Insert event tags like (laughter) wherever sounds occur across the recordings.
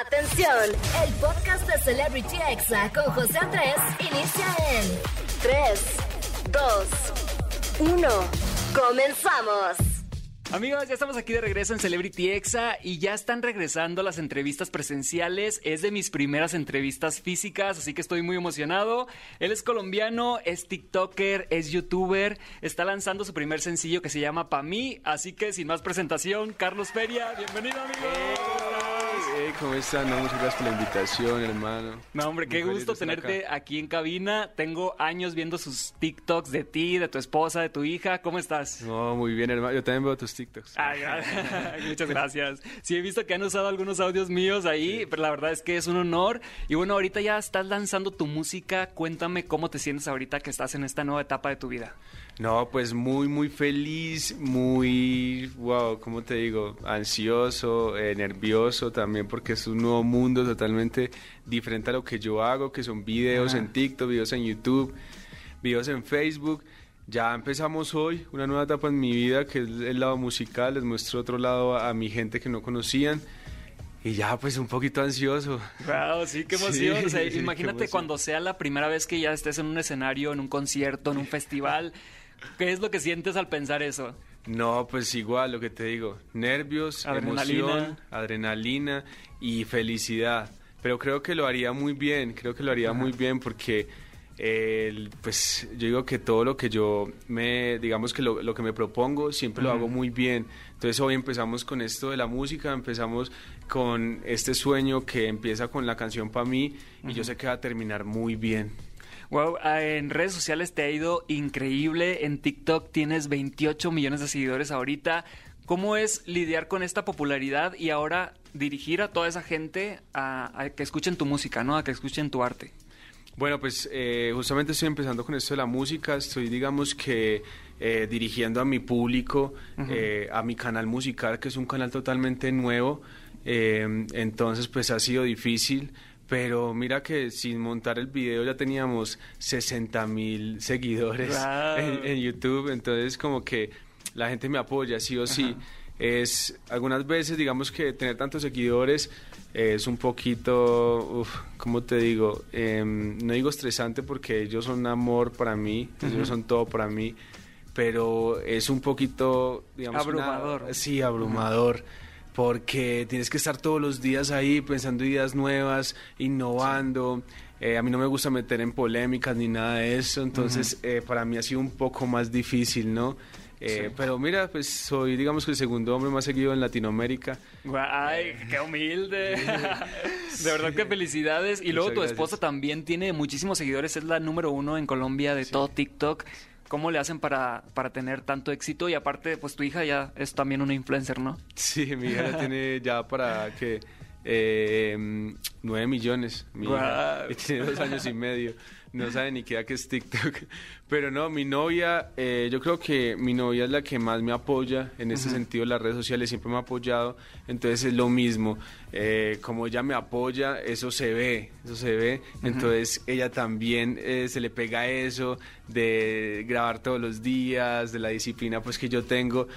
Atención, el podcast de Celebrity Exa con José Andrés inicia en 3, 2, 1. Comenzamos. Amigos, ya estamos aquí de regreso en Celebrity Exa y ya están regresando las entrevistas presenciales. Es de mis primeras entrevistas físicas, así que estoy muy emocionado. Él es colombiano, es TikToker, es YouTuber, está lanzando su primer sencillo que se llama Pa' mí, así que sin más presentación, Carlos Feria, bienvenido amigo. ¿Cómo están? muchas gracias por la invitación, hermano. No, hombre, qué gusto tenerte aquí en cabina. Tengo años viendo sus TikToks de ti, de tu esposa, de tu hija. ¿Cómo estás? No, muy bien, hermano. Yo también veo tus TikToks. (laughs) muchas gracias. Sí, he visto que han usado algunos audios míos ahí, pero la verdad es que es un honor. Y bueno, ahorita ya estás lanzando tu música. Cuéntame cómo te sientes ahorita que estás en esta nueva etapa de tu vida. No, pues muy, muy feliz, muy, wow, ¿cómo te digo? Ansioso, eh, nervioso también porque es un nuevo mundo totalmente diferente a lo que yo hago, que son videos en TikTok, videos en YouTube, videos en Facebook. Ya empezamos hoy una nueva etapa en mi vida que es el lado musical, les muestro otro lado a, mi gente que no conocían. Y ya, pues un poquito ansioso. Wow, sí, qué (laughs) emoción. imagínate cuando sea la primera vez que ya estés en un escenario, en un concierto, en un festival. ¿Qué es lo que sientes al pensar eso? No, pues igual lo que te digo, nervios, emoción, adrenalina y felicidad. Pero creo que lo haría muy bien, creo que lo haría muy bien porque pues yo digo que todo lo que yo me, digamos que lo, que me propongo, siempre lo hago muy bien. Entonces hoy empezamos con esto de la música, empezamos con este sueño que empieza con la canción para mí y yo sé que va a terminar muy bien. Wow, ah, en redes sociales te ha ido increíble. En TikTok tienes 28 millones de seguidores ahorita. ¿Cómo es lidiar con esta popularidad y ahora dirigir a toda esa gente a, que escuchen tu música, ¿no? A que escuchen tu arte. Bueno, pues eh, justamente estoy empezando con esto de la música. Estoy, digamos que, eh, dirigiendo a mi público, eh, a mi canal musical, que es un canal totalmente nuevo. entonces, pues ha sido difícil pero mira que sin montar el video ya teníamos 60 mil seguidores en, YouTube, entonces como que la gente me apoya sí o sí. Es algunas veces, digamos que tener tantos seguidores es un poquito, uf, ¿cómo te digo? Em, no digo estresante porque ellos son amor para mí, ellos son todo para mí, pero es un poquito, digamos, abrumador. sí, abrumador porque tienes que estar todos los días ahí pensando ideas nuevas, innovando. Eh, a mí no me gusta meter en polémicas ni nada de eso, entonces eh, para mí ha sido un poco más difícil, ¿no? Eh, pero mira, pues soy, digamos que el segundo hombre más seguido en Latinoamérica. ¡Ay, qué humilde! (laughs) de verdad que felicidades. Y luego tu esposa también tiene muchísimos seguidores, es la número uno en Colombia de todo TikTok. ¿Cómo le hacen para, para tener tanto éxito? Y aparte, pues tu hija ya es también una influencer, ¿no? Sí, mi hija tiene ya para que eh, 9 millones. Mi y tiene dos años y medio. No sabe ni qué que es TikTok. (laughs) Pero no, mi novia, eh, yo creo que mi novia es la que más me apoya en ese sentido. Las redes sociales siempre me ha apoyado. Entonces es lo mismo. Eh, como ella me apoya, eso se ve. Eso se ve. Entonces ella también eh, se le pega eso de grabar todos los días, de la disciplina pues que yo tengo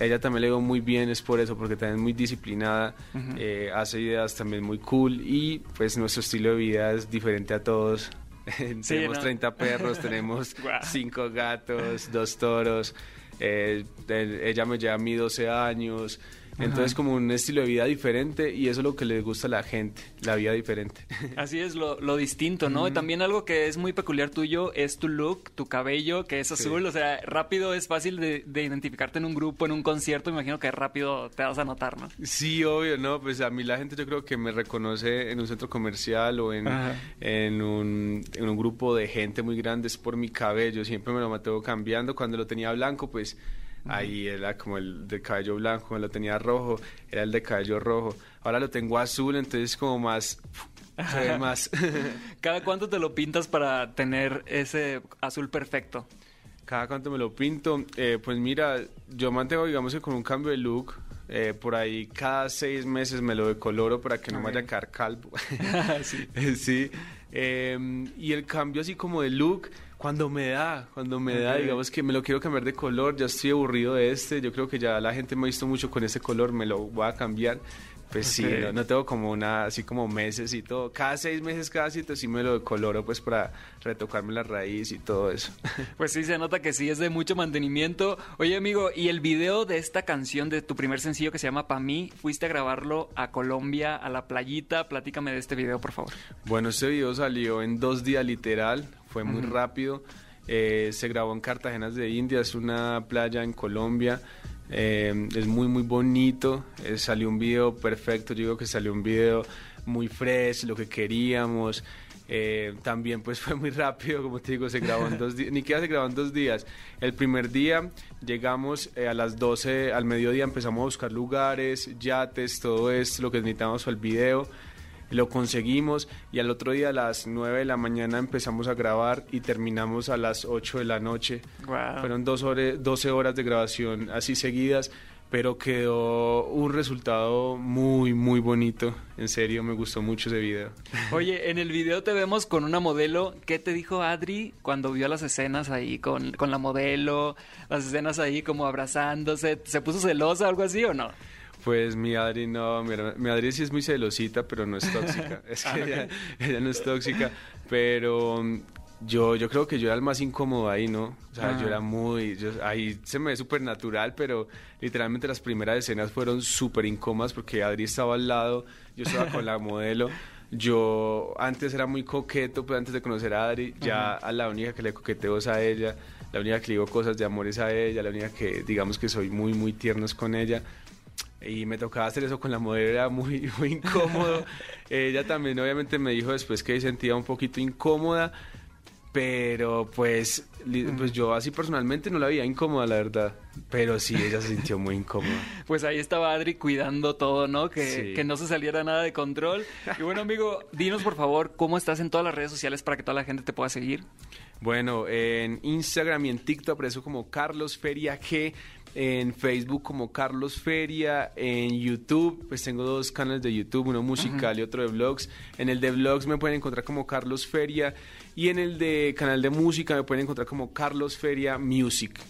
ella también le veo muy bien, es por eso, porque también es muy disciplinada, eh, hace ideas también muy cool y pues nuestro estilo de vida es diferente a todos. (laughs) tenemos 30 perros, (laughs) tenemos 5 gatos, 2 toros, eh, ella me lleva a mí 12 años, entonces, como un estilo de vida diferente y eso es lo que le gusta a la gente, la vida diferente. (laughs) Así es, lo, distinto, ¿no? Y también algo que es muy peculiar tuyo es tu look, tu cabello, que es azul. O sea, rápido es fácil de, identificarte en un grupo, en un concierto. Imagino que rápido te vas a notar, ¿no? Sí, obvio, ¿no? Pues a mí la gente yo creo que me reconoce en un centro comercial o en, en, un, en un grupo de gente muy grande es por mi cabello. Siempre me lo mantengo cambiando. Cuando lo tenía blanco, pues Ahí era como el de cabello blanco, lo tenía rojo, era el de cabello rojo. Ahora lo tengo azul, entonces como más... (laughs) Se ve más. (laughs) ¿Cada cuánto te lo pintas para tener ese azul perfecto? Cada cuánto me lo pinto. Eh, pues mira, yo mantengo, digamos que con un cambio de look, eh, por ahí cada seis meses me lo decoloro para que no me vaya a quedar calvo. (laughs) sí. sí. Em, y el cambio así como de look, cuando me da, cuando me da, digamos que me lo quiero cambiar de color, ya estoy aburrido de este, yo creo que ya la gente me ha visto mucho con este color, me lo voy a cambiar. Pues sí, no, tengo como una, así como meses y todo. Cada seis meses, cada cita sí me lo decoloro pues para retocarme la raíz y todo eso. (laughs) Pues sí, se nota que sí, es de mucho mantenimiento. Oye amigo, ¿y el video de esta canción, de tu primer sencillo que se llama Pa' mí, fuiste a grabarlo a Colombia, a la playita? Platícame de este video, por favor. Bueno, este video salió en dos días literal, fue muy rápido. Eh, se grabó en Cartagena de India, es una playa en Colombia. Eh, es muy, muy bonito. Eh, salió un video perfecto. Yo digo que salió un video muy fresh, lo que queríamos. Eh, también pues (laughs) fue muy rápido, como te digo, se grabó en dos días, ni queda se grabó en dos días. El primer día llegamos a las 12, al mediodía empezamos a buscar lugares, yates, todo esto, lo que necesitábamos para el video lo conseguimos y al otro día a las 9 de la mañana empezamos a grabar y terminamos a las 8 de la noche. Fueron dos horas, 12 horas de grabación así seguidas, pero quedó un resultado muy, muy bonito. En serio, me gustó mucho ese video. (laughs) Oye, en el video te vemos con una modelo. ¿Qué te dijo Adri cuando vio las escenas ahí con, con la modelo? Las escenas ahí como abrazándose. ¿Se puso celosa o algo así o no? Pues mi Adri no, mi, Adri sí es muy celosita, pero no es tóxica. (laughs) es que ah, ella, no es tóxica, pero mm, yo, yo creo que yo era el más incómodo ahí, ¿no? O sea, yo era ah. muy, ahí se me ve súper natural, pero literalmente las primeras escenas fueron súper incómodas porque Adri estaba al lado, yo estaba con la (laughs) modelo. Yo antes era muy coqueto, pues antes de conocer a Adri, ya a la única que le coqueteo es a ella, la única que le digo cosas de amor es a ella, la única que digamos que soy muy, muy tiernos con ella y me tocaba hacer eso con la modelo, era muy, (laughs) muy incómodo. (laughs) Ella también obviamente me dijo después que sentía un poquito incómoda, pero pues, pues yo así personalmente no la veía incómoda, la verdad. Pero sí, ella se sintió muy incómoda. (laughs) Pues ahí estaba Adri cuidando todo, ¿no? Que, que no se saliera nada de control. Y bueno, amigo, dinos por favor cómo estás en todas las redes sociales para que toda la gente te pueda seguir. Bueno, en Instagram y en TikTok aparezo como Carlos Feria G en Facebook como Carlos Feria, en YouTube, pues tengo dos canales de YouTube, uno musical y otro de vlogs. En el de vlogs me pueden encontrar como Carlos Feria y en el de canal de música me pueden encontrar como Carlos Feria Music.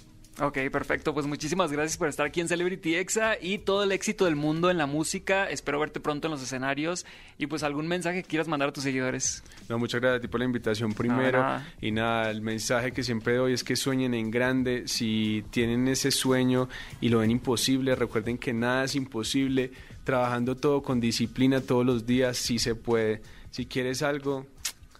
Ok, perfecto. Pues muchísimas gracias por estar aquí en Celebrity Exa y todo el éxito del mundo en la música. Espero verte pronto en los escenarios y pues algún mensaje que quieras mandar a tus seguidores. No, muchas gracias a ti por la invitación primero. Y nada, el mensaje que siempre doy es que sueñen en grande. Si tienen ese sueño y lo ven imposible, recuerden que nada es imposible. Trabajando todo con disciplina todos los días, sí se puede. Si quieres algo,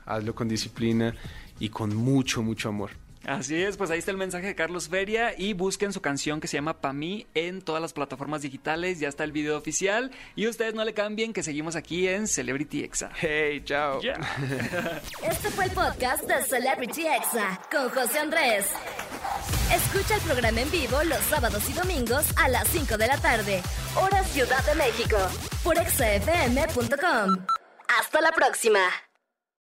hazlo con disciplina y con mucho, mucho amor. Así es, pues ahí está el mensaje de Carlos Feria y busquen su canción que se llama Pa' mí en todas las plataformas digitales, ya está el video oficial y ustedes no le cambien que seguimos aquí en Celebrity Exa. Hey, chao. (laughs) Este fue el podcast de Celebrity Exa con José Andrés. Escucha el programa en vivo los sábados y domingos a las 5 de la tarde, hora Ciudad de México, por exafm.com. Hasta la próxima.